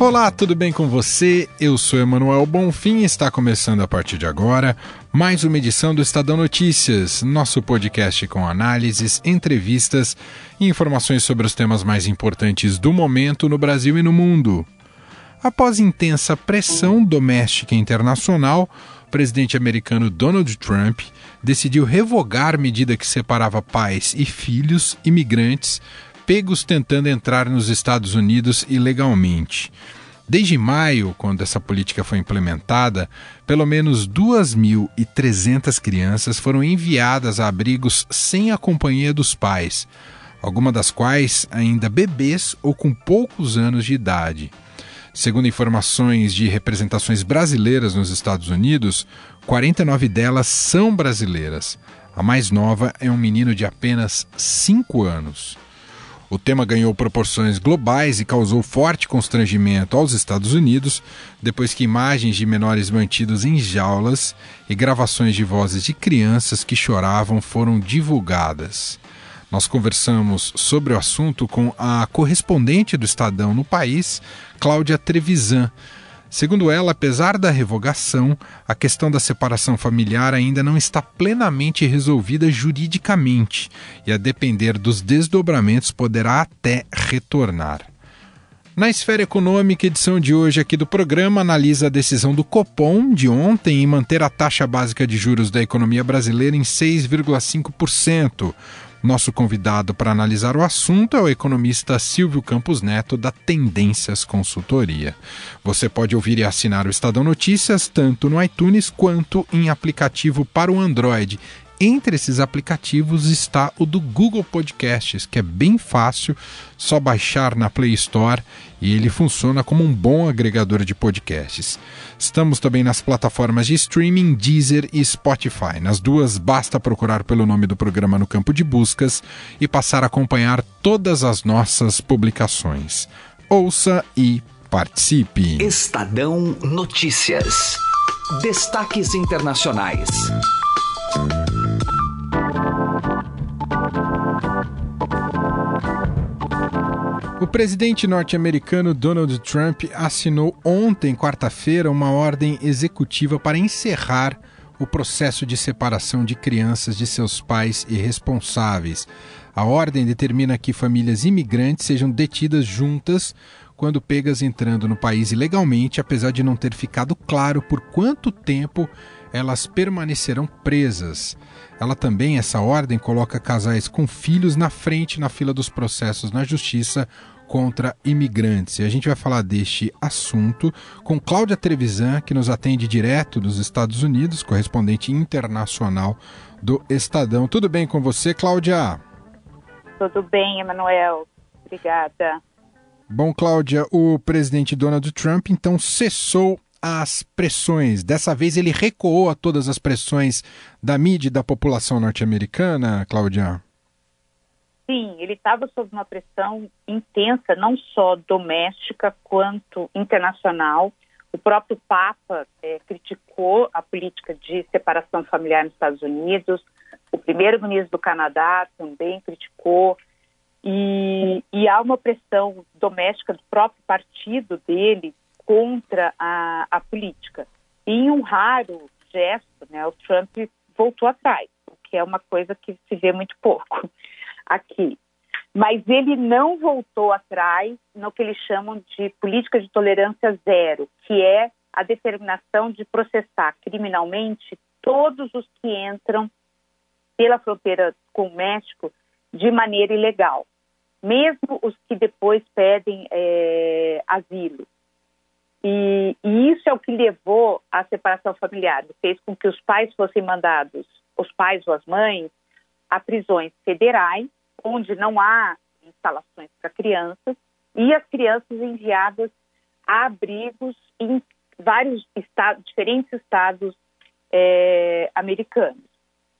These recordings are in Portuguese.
Olá, tudo bem com você? Eu sou Emanuel Bonfim e está começando a partir de agora mais uma edição do Estadão Notícias, nosso podcast com análises, entrevistas e informações sobre os temas mais importantes do momento no Brasil e no mundo. Após intensa pressão doméstica e internacional, o presidente americano Donald Trump decidiu revogar medida que separava pais e filhos imigrantes pegos tentando entrar nos Estados Unidos ilegalmente. Desde maio, quando essa política foi implementada, pelo menos 2.300 crianças foram enviadas a abrigos sem a companhia dos pais, algumas das quais ainda bebês ou com poucos anos de idade. Segundo informações de representações brasileiras nos Estados Unidos, 49 delas são brasileiras. A mais nova é um menino de apenas 5 anos. O tema ganhou proporções globais e causou forte constrangimento aos Estados Unidos depois que imagens de menores mantidos em jaulas e gravações de vozes de crianças que choravam foram divulgadas. Nós conversamos sobre o assunto com a correspondente do Estadão no país, Cláudia Trevisan Segundo ela, apesar da revogação, a questão da separação familiar ainda não está plenamente resolvida juridicamente e, a depender dos desdobramentos, poderá até retornar. Na esfera econômica, edição de hoje aqui do programa analisa a decisão do Copom de ontem em manter a taxa básica de juros da economia brasileira em 6,5%, nosso convidado para analisar o assunto é o economista Silvio Campos Neto, da Tendências Consultoria. Você pode ouvir e assinar o Estadão Notícias tanto no iTunes quanto em aplicativo para o Android. Entre esses aplicativos está o do Google Podcasts, que é bem fácil, só baixar na Play Store e ele funciona como um bom agregador de podcasts. Estamos também nas plataformas de streaming Deezer e Spotify. Nas duas, basta procurar pelo nome do programa no campo de buscas e passar a acompanhar todas as nossas publicações. Ouça e participe. Estadão Notícias. Destaques internacionais. O presidente norte-americano Donald Trump assinou ontem, quarta-feira, uma ordem executiva para encerrar o processo de separação de crianças de seus pais irresponsáveis. A ordem determina que famílias imigrantes sejam detidas juntas quando pegas entrando no país ilegalmente, apesar de não ter ficado claro por quanto tempo elas permanecerão presas. Ela também, essa ordem, coloca casais com filhos na frente na fila dos processos na justiça contra imigrantes. E a gente vai falar deste assunto com Cláudia Trevisan, que nos atende direto dos Estados Unidos, correspondente internacional do Estadão. Tudo bem com você, Cláudia? Tudo bem, Emanuel. Obrigada. Bom, Cláudia, o presidente Donald Trump então cessou as pressões. Dessa vez ele recuou a todas as pressões da mídia e da população norte-americana, Cláudia? Sim, ele estava sob uma pressão intensa, não só doméstica quanto internacional. O próprio Papa é, criticou a política de separação familiar nos Estados Unidos. O primeiro-ministro do Canadá também criticou. E, e há uma pressão doméstica do próprio partido dele contra a, a política. E em um raro gesto, né, o Trump voltou atrás, o que é uma coisa que se vê muito pouco aqui. Mas ele não voltou atrás no que eles chamam de política de tolerância zero, que é a determinação de processar criminalmente todos os que entram pela fronteira com o México de maneira ilegal, mesmo os que depois pedem é, asilo. E, e, isso é o que levou à separação familiar, fez com que os pais fossem mandados, os pais ou as mães, a prisões federais, onde não há instalações para crianças, e as crianças enviadas a abrigos em vários estados, diferentes estados é, americanos.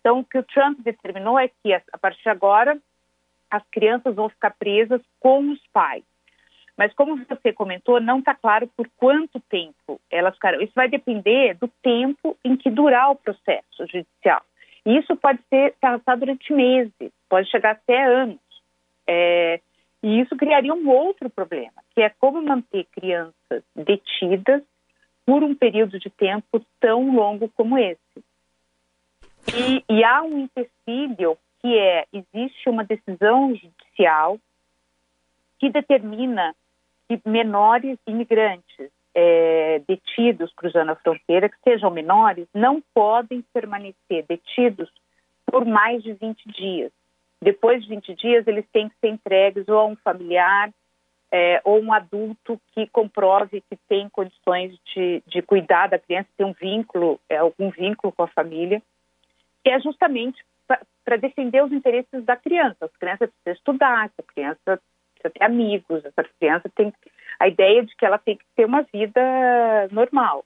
Então, o que o Trump determinou é que, a partir de agora, as crianças vão ficar presas com os pais. Mas como você comentou, não está claro por quanto tempo elas ficarão. Isso vai depender do tempo em que durar o processo judicial. E isso pode ser passar durante meses, pode chegar até anos. É, e isso criaria um outro problema, que é como manter crianças detidas por um período de tempo tão longo como esse. E, e há um empecilho que é, existe uma decisão judicial que determina que menores imigrantes é, detidos cruzando a fronteira, que sejam menores, não podem permanecer detidos por mais de 20 dias. Depois de 20 dias, eles têm que ser entregues ou a um familiar é, ou um adulto que comprove que tem condições de, de cuidar da criança, tem um vínculo, é, algum vínculo com a família, que é justamente para defender os interesses da criança. As crianças precisam estudar, essa criança precisa ter amigos, essa criança tem a ideia de que ela tem que ter uma vida normal.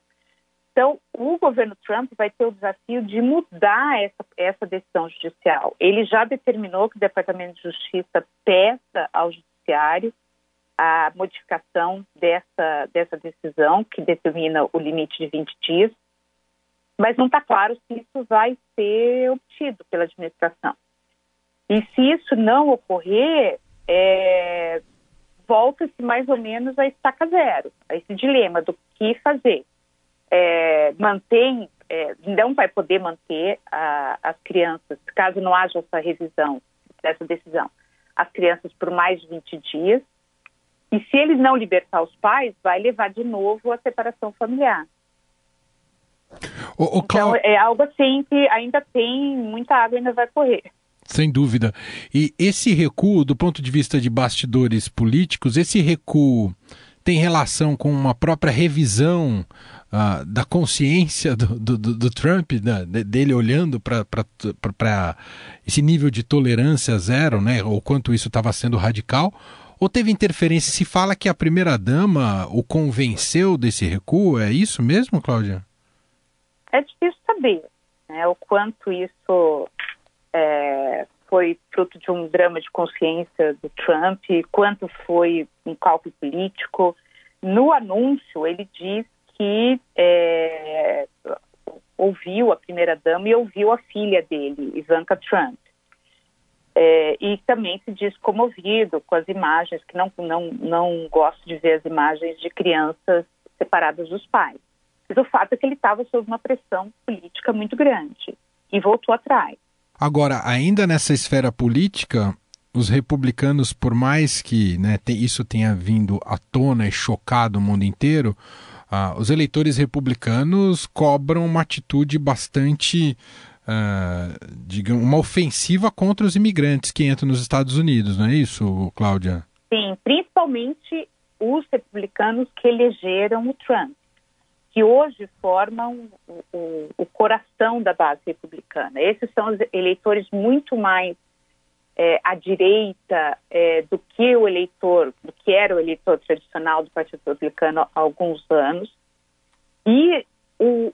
Então, o governo Trump vai ter o desafio de mudar essa, essa decisão judicial. Ele já determinou que o Departamento de Justiça peça ao Judiciário a modificação dessa, dessa decisão, que determina o limite de 20 dias, mas não está claro se isso vai ser obtido pela administração. E se isso não ocorrer, é, volta-se mais ou menos a estaca zero, a esse dilema do que fazer. É, mantém, é, não vai poder manter a, as crianças, caso não haja essa revisão dessa decisão, as crianças por mais de 20 dias. E se ele não libertar os pais, vai levar de novo a separação familiar. O, o então, é algo assim que ainda tem muita água ainda vai correr. Sem dúvida. E esse recuo, do ponto de vista de bastidores políticos, esse recuo tem relação com uma própria revisão uh, da consciência do, do, do Trump, né? dele olhando para esse nível de tolerância zero, né? ou quanto isso estava sendo radical? Ou teve interferência? Se fala que a primeira-dama o convenceu desse recuo, é isso mesmo, Cláudia? É difícil saber né, o quanto isso é, foi fruto de um drama de consciência do Trump, quanto foi um cálculo político. No anúncio, ele diz que é, ouviu a primeira-dama e ouviu a filha dele, Ivanka Trump. É, e também se diz comovido com as imagens, que não, não, não gosto de ver as imagens de crianças separadas dos pais. Mas o fato é que ele estava sob uma pressão política muito grande e voltou atrás. Agora, ainda nessa esfera política, os republicanos, por mais que né, isso tenha vindo à tona e chocado o mundo inteiro, uh, os eleitores republicanos cobram uma atitude bastante, uh, digamos, uma ofensiva contra os imigrantes que entram nos Estados Unidos, não é isso, Cláudia? Sim, principalmente os republicanos que elegeram o Trump que hoje formam o, o, o, coração da base republicana. Esses são os eleitores muito mais é, à direita é, do que o eleitor, do que era o eleitor tradicional do Partido Republicano há alguns anos. E o,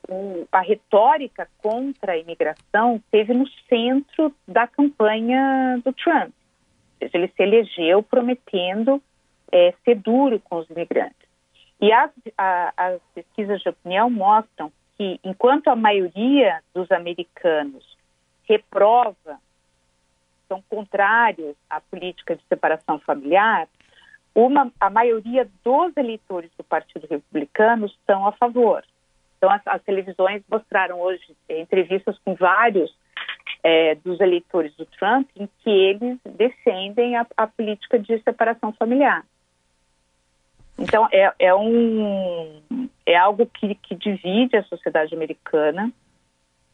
a retórica contra a imigração esteve no centro da campanha do Trump. Ele se elegeu prometendo é, ser duro com os imigrantes. E as, a, as pesquisas de opinião mostram que, enquanto a maioria dos americanos reprova, são contrários à política de separação familiar, uma, a maioria dos eleitores do Partido Republicano estão a favor. Então, as, as televisões mostraram hoje é, entrevistas com vários é, dos eleitores do Trump em que eles defendem a, a política de separação familiar. Então, é, é, um, é algo que, que divide a sociedade americana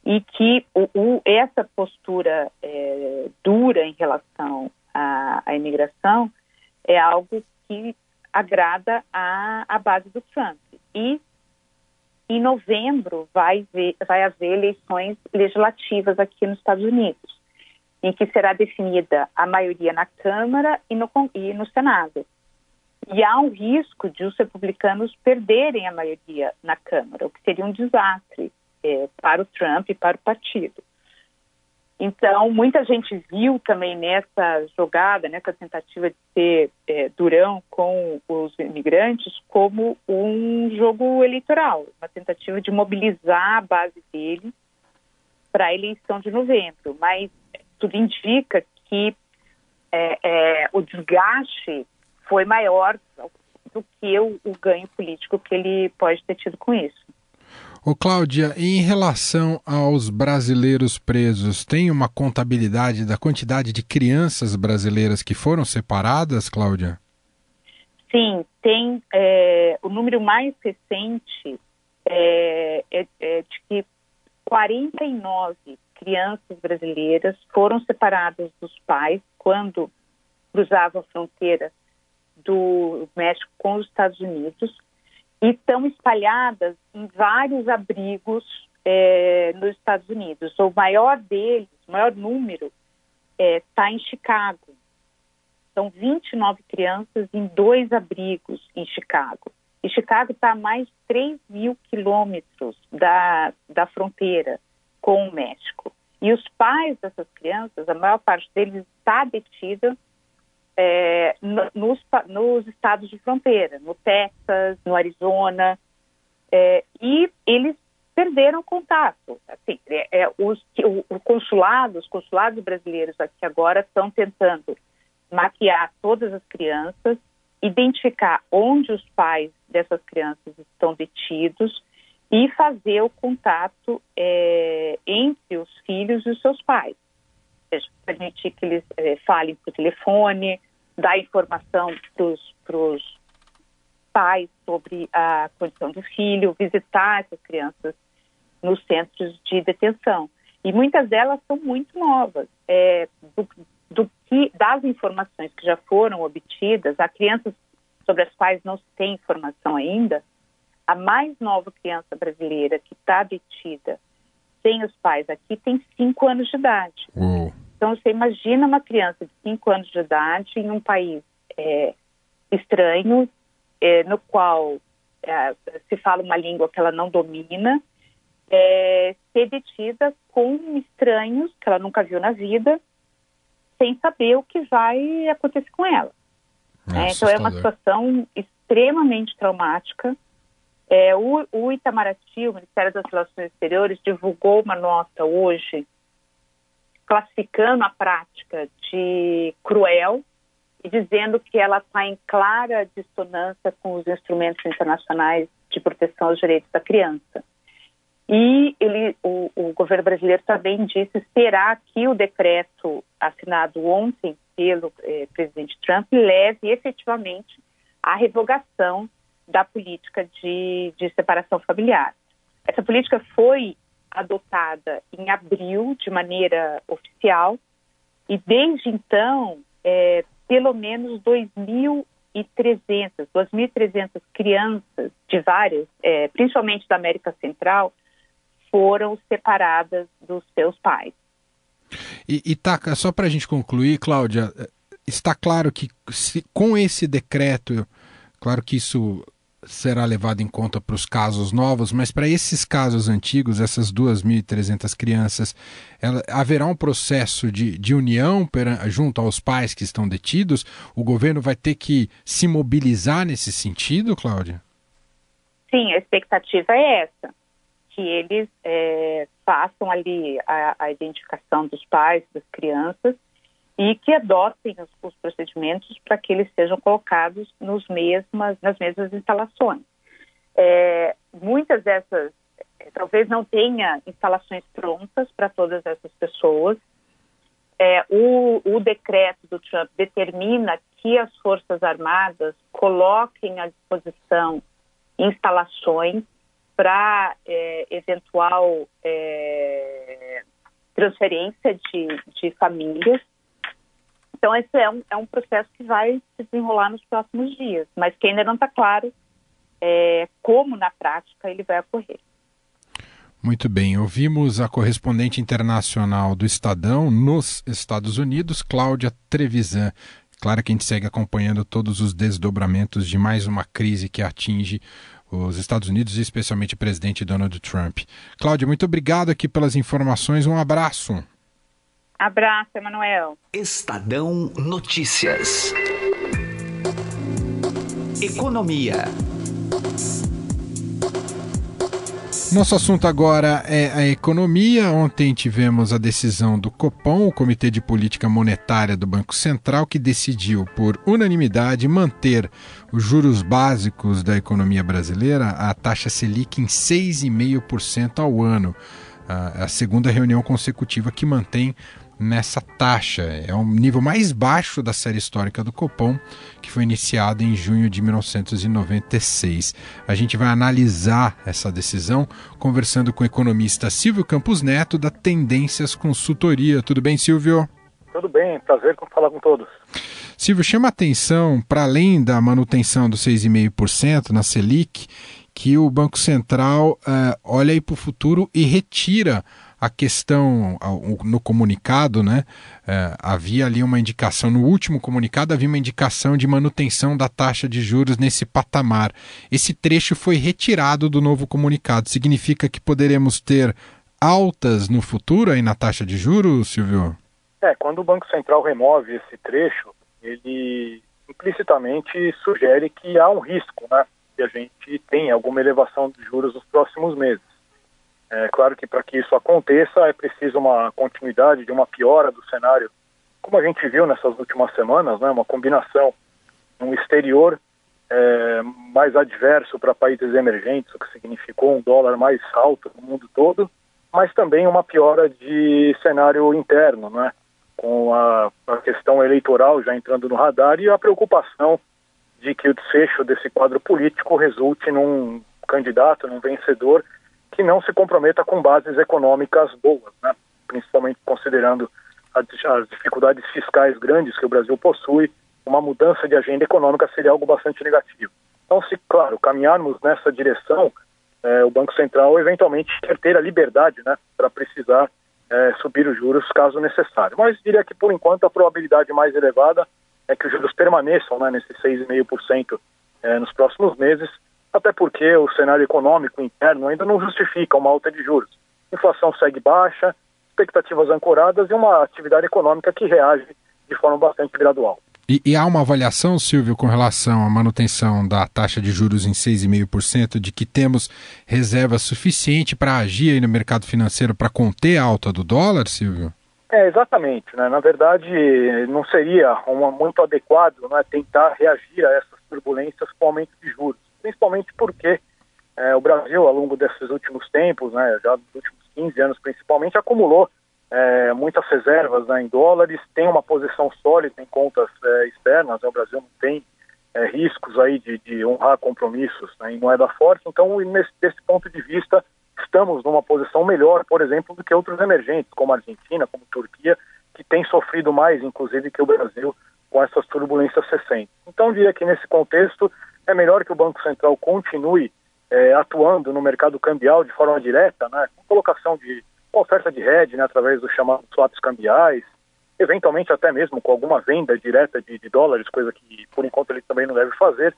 e que o, o, essa postura é, dura em relação à, à, imigração é algo que agrada a base do Trump. E em novembro vai, ver, vai haver eleições legislativas aqui nos Estados Unidos, em que será definida a maioria na Câmara e no, e no Senado. E há um risco de os republicanos perderem a maioria na Câmara, o que seria um desastre é, para o Trump e para o partido. Então, muita gente viu também nessa jogada, nessa tentativa de ser é, durão com os imigrantes, como um jogo eleitoral, uma tentativa de mobilizar a base dele para a eleição de novembro. Mas tudo indica que é, é, o desgaste foi maior do que o, o ganho político que ele pode ter tido com isso. Ô Cláudia, em relação aos brasileiros presos, tem uma contabilidade da quantidade de crianças brasileiras que foram separadas, Cláudia? Sim, tem é, o número mais recente é, é, é de que 49 crianças brasileiras foram separadas dos pais quando cruzavam a fronteira do México com os Estados Unidos e estão espalhadas em vários abrigos é, nos Estados Unidos. O maior deles, o maior número, está é, em Chicago. São 29 crianças em dois abrigos em Chicago. E Chicago está a mais de 3 mil quilômetros da, da fronteira com o México. E os pais dessas crianças, a maior parte deles está detida é, nos, nos, estados de fronteira, no Texas, no Arizona, é, e eles perderam contato. Assim, é, é os, o, o, consulado, os consulados brasileiros aqui agora estão tentando maquiar todas as crianças, identificar onde os pais dessas crianças estão detidos e fazer o contato é, entre os filhos e os seus pais seja, permitir que eles é, falem por telefone, dar informação para os pais sobre a condição do filho, visitar essas crianças nos centros de detenção. E muitas delas são muito novas. É, do, do que, das informações que já foram obtidas, há crianças sobre as quais não se tem informação ainda, a mais nova criança brasileira que está detida sem os pais aqui tem cinco anos de idade. Uhum. Então, você imagina uma criança de 5 anos de idade em um país é, estranho, é, no qual é, se fala uma língua que ela não domina, é, ser detida com estranhos que ela nunca viu na vida, sem saber o que vai acontecer com ela. É, então, é uma situação extremamente traumática. É, o, o Itamaraty, o Ministério das Relações Exteriores, divulgou uma nota hoje classificando a prática de cruel e dizendo que ela está em clara dissonância com os instrumentos internacionais de proteção aos direitos da criança. E ele, o, o governo brasileiro também disse esperar que o decreto assinado ontem pelo eh, presidente Trump leve efetivamente à revogação da política de, de separação familiar. Essa política foi adotada em abril de maneira oficial e desde então, é, pelo menos 2.300, 2.300 crianças de várias, é, principalmente da América Central, foram separadas dos seus pais. E, e tá, só para a gente concluir, Cláudia, está claro que se, com esse decreto, claro que isso será levado em conta para os casos novos, mas para esses casos antigos, essas 2.300 crianças, ela, haverá um processo de, de união junto aos pais que estão detidos? O governo vai ter que se mobilizar nesse sentido, Cláudia? Sim, a expectativa é essa, que eles é, façam ali a, a identificação dos pais, das crianças, e que adotem os, os procedimentos para que eles sejam colocados nos mesmas, nas mesmas instalações. É, muitas dessas, é, talvez não tenha instalações prontas para todas essas pessoas. É, o, o decreto do Trump determina que as Forças Armadas coloquem à disposição instalações para é, eventual é, transferência de, de famílias então, esse é um, é um processo que vai se desenrolar nos próximos dias, mas que ainda não está claro é, como, na prática, ele vai ocorrer. Muito bem, ouvimos a correspondente internacional do Estadão nos Estados Unidos, Cláudia Trevisan. Claro que a gente segue acompanhando todos os desdobramentos de mais uma crise que atinge os Estados Unidos e especialmente o presidente Donald Trump. Cláudia, muito obrigado aqui pelas informações, um abraço. Abraço, Emanuel. Estadão Notícias. Economia. Nosso assunto agora é a economia. Ontem tivemos a decisão do Copom, o Comitê de Política Monetária do Banco Central, que decidiu, por unanimidade, manter os juros básicos da economia brasileira, a taxa Selic, em 6,5% ao ano. A segunda reunião consecutiva que mantém nessa taxa. É o nível mais baixo da série histórica do Copom, que foi iniciado em junho de 1996. A gente vai analisar essa decisão conversando com o economista Silvio Campos Neto, da Tendências Consultoria. Tudo bem, Silvio? Tudo bem, prazer falar com todos. Silvio, chama atenção, para além da manutenção dos 6,5% na Selic, que o Banco Central uh, olha aí para o futuro e retira a questão no comunicado, né? É, havia ali uma indicação, no último comunicado havia uma indicação de manutenção da taxa de juros nesse patamar. Esse trecho foi retirado do novo comunicado. Significa que poderemos ter altas no futuro aí na taxa de juros, Silvio? É, quando o Banco Central remove esse trecho, ele implicitamente sugere que há um risco, né? Que a gente tenha alguma elevação de juros nos próximos meses. É claro que para que isso aconteça é preciso uma continuidade de uma piora do cenário, como a gente viu nessas últimas semanas, né, uma combinação um exterior é, mais adverso para países emergentes, o que significou um dólar mais alto no mundo todo, mas também uma piora de cenário interno, né, com a, a questão eleitoral já entrando no radar e a preocupação de que o desfecho desse quadro político resulte num candidato, num vencedor que não se comprometa com bases econômicas boas, né? principalmente considerando as dificuldades fiscais grandes que o Brasil possui, uma mudança de agenda econômica seria algo bastante negativo. Então, se, claro, caminharmos nessa direção, é, o Banco Central eventualmente quer ter a liberdade né, para precisar é, subir os juros caso necessário. Mas diria que, por enquanto, a probabilidade mais elevada é que os juros permaneçam né, nesses 6,5% é, nos próximos meses, até porque o cenário econômico interno ainda não justifica uma alta de juros. Inflação segue baixa, expectativas ancoradas e uma atividade econômica que reage de forma bastante gradual. E, e, há uma avaliação, Silvio, com relação à manutenção da taxa de juros em 6,5%, de que temos reserva suficiente para agir no mercado financeiro para conter a alta do dólar, Silvio? É, exatamente. Né? Na verdade, não seria uma, muito adequado né, tentar reagir a essas turbulências com aumento de juros principalmente porque é, o Brasil, ao longo desses últimos tempos, né, já dos últimos 15 anos principalmente, acumulou é, muitas reservas né, em dólares, tem uma posição sólida em contas é, externas, né, o Brasil não tem é, riscos aí de, de honrar compromissos né, em moeda forte, então nesse, desse ponto de vista estamos numa posição melhor, por exemplo, do que outros emergentes, como a Argentina, como a Turquia, que tem sofrido mais, inclusive, que o Brasil com essas turbulências recentes. Então, diria que nesse contexto é melhor que o Banco Central continue é, atuando no mercado cambial de forma direta, né, com colocação de oferta de hedge, né, através dos chamados swaps cambiais, eventualmente até mesmo com alguma venda direta de, de dólares, coisa que por enquanto ele também não deve fazer,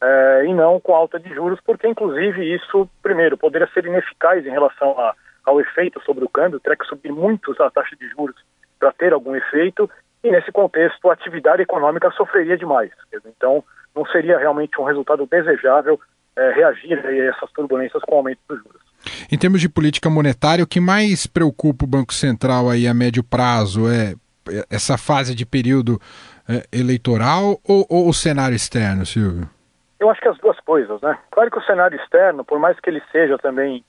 é, e não com alta de juros, porque inclusive isso, primeiro, poderia ser ineficaz em relação a, ao efeito sobre o câmbio, teria que subir muito a taxa de juros para ter algum efeito, e nesse contexto a atividade econômica sofreria demais. Então, não seria realmente um resultado desejável é, reagir a essas turbulências com o aumento dos juros. Em termos de política monetária, o que mais preocupa o Banco Central aí a médio prazo é essa fase de período é, eleitoral ou, ou, o cenário externo, Silvio? Eu acho que as duas coisas, né? Claro que o cenário externo, por mais que ele seja também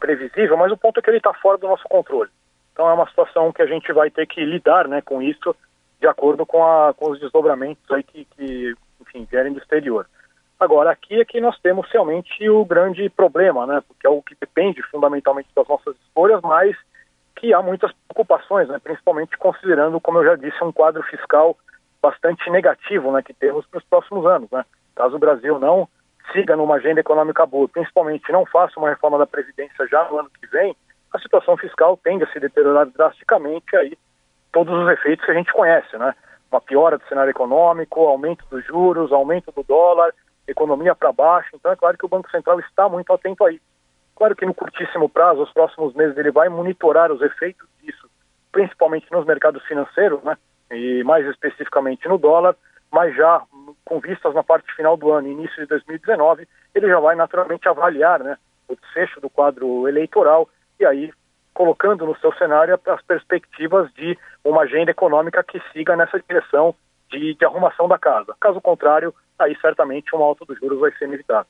previsível, mas o ponto é que ele está fora do nosso controle. Então é uma situação que a gente vai ter que lidar né, com isso de acordo com, a, com os desdobramentos aí que, que enfim, vierem do exterior. Agora, aqui é que nós temos realmente o grande problema, né? Porque é o que depende fundamentalmente das nossas escolhas, mas que há muitas preocupações, né? Principalmente considerando, como eu já disse, um quadro fiscal bastante negativo, né? Que temos para os próximos anos, né? Caso o Brasil não siga numa agenda econômica boa, principalmente não faça uma reforma da Previdência já no ano que vem, a situação fiscal tende a se deteriorar drasticamente aí todos os efeitos que a gente conhece, né? uma piora do cenário econômico, aumento dos juros, aumento do dólar, economia para baixo. Então é claro que o Banco Central está muito atento a isso. Claro que no curtíssimo prazo, os próximos meses, ele vai monitorar os efeitos disso principalmente nos mercados financeiros, né? E mais especificamente no dólar, mas já com vistas na parte final do ano, início de 2019, ele já vai naturalmente avaliar, né? O desfecho do quadro eleitoral e aí colocando no seu cenário as perspectivas de uma agenda econômica que siga nessa direção de, de arrumação da casa. Caso contrário, aí certamente um alto dos juros vai ser inevitável.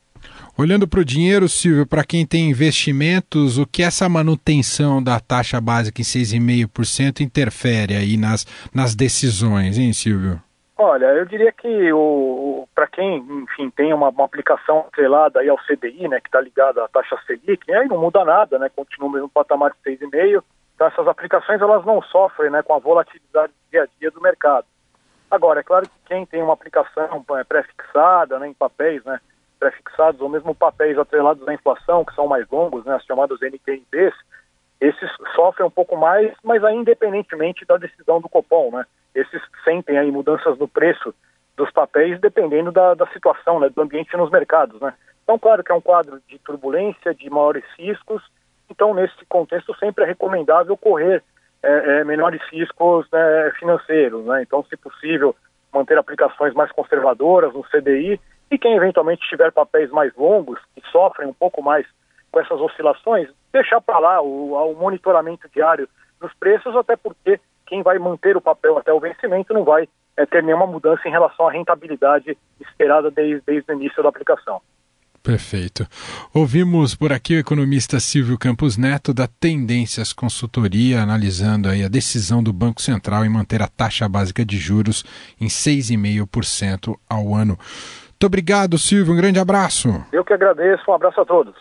Olhando para o dinheiro, Silvio, para quem tem investimentos, o que essa manutenção da taxa básica em 6,5% interfere aí nas, nas decisões, hein, Silvio? Olha, eu diria que o, para quem, enfim, tem uma, uma, aplicação atrelada aí ao CDI, né, que está ligada à taxa Selic, aí não muda nada, né, continua no mesmo patamar de 6,5%. Então essas aplicações elas não sofrem, né, com a volatilidade do dia a dia do mercado. Agora, é claro que quem tem uma aplicação é, pré-fixada, né, em papéis, né, pré-fixados ou mesmo papéis atrelados à inflação, que são mais longos, né, as chamadas NTNBs, esses sofrem um pouco mais, mas aí independentemente da decisão do Copom, né? Esses sentem aí mudanças no preço dos papéis dependendo da, da situação, né, do ambiente nos mercados, né? Então, claro que é um quadro de turbulência, de maiores riscos, então nesse contexto sempre é recomendável correr é, é, menores riscos né, financeiros, né? Então, se possível, manter aplicações mais conservadoras no CDI e quem eventualmente tiver papéis mais longos, que sofrem um pouco mais com essas oscilações, deixar para lá o, o, monitoramento diário dos preços, até porque quem vai manter o papel até o vencimento não vai é, ter nenhuma mudança em relação à rentabilidade esperada desde, desde o início da aplicação. Perfeito. Ouvimos por aqui o economista Silvio Campos Neto da Tendências Consultoria, analisando aí a decisão do Banco Central em manter a taxa básica de juros em 6,5% ao ano. Muito obrigado, Silvio. Um grande abraço. Eu que agradeço. Um abraço a todos.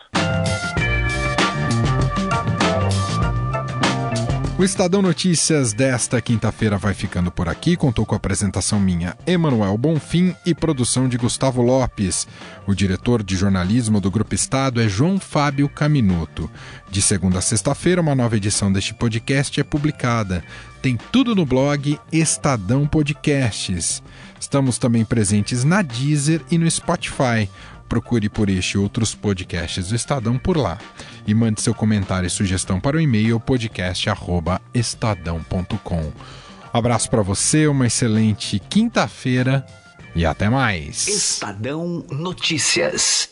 O Estadão Notícias desta quinta-feira vai ficando por aqui. Contou com a apresentação minha, Emanuel Bonfim, e produção de Gustavo Lopes. O diretor de jornalismo do Grupo Estado é João Fábio Caminuto. De segunda a sexta-feira, uma nova edição deste podcast é publicada. Tem tudo no blog Estadão Podcasts. Estamos também presentes na Deezer e no Spotify. Procure por este e outros podcasts do Estadão por lá. E mande seu comentário e sugestão para o e-mail podcast@estadão.com. Abraço para você, uma excelente quinta-feira e até mais. Estadão Notícias.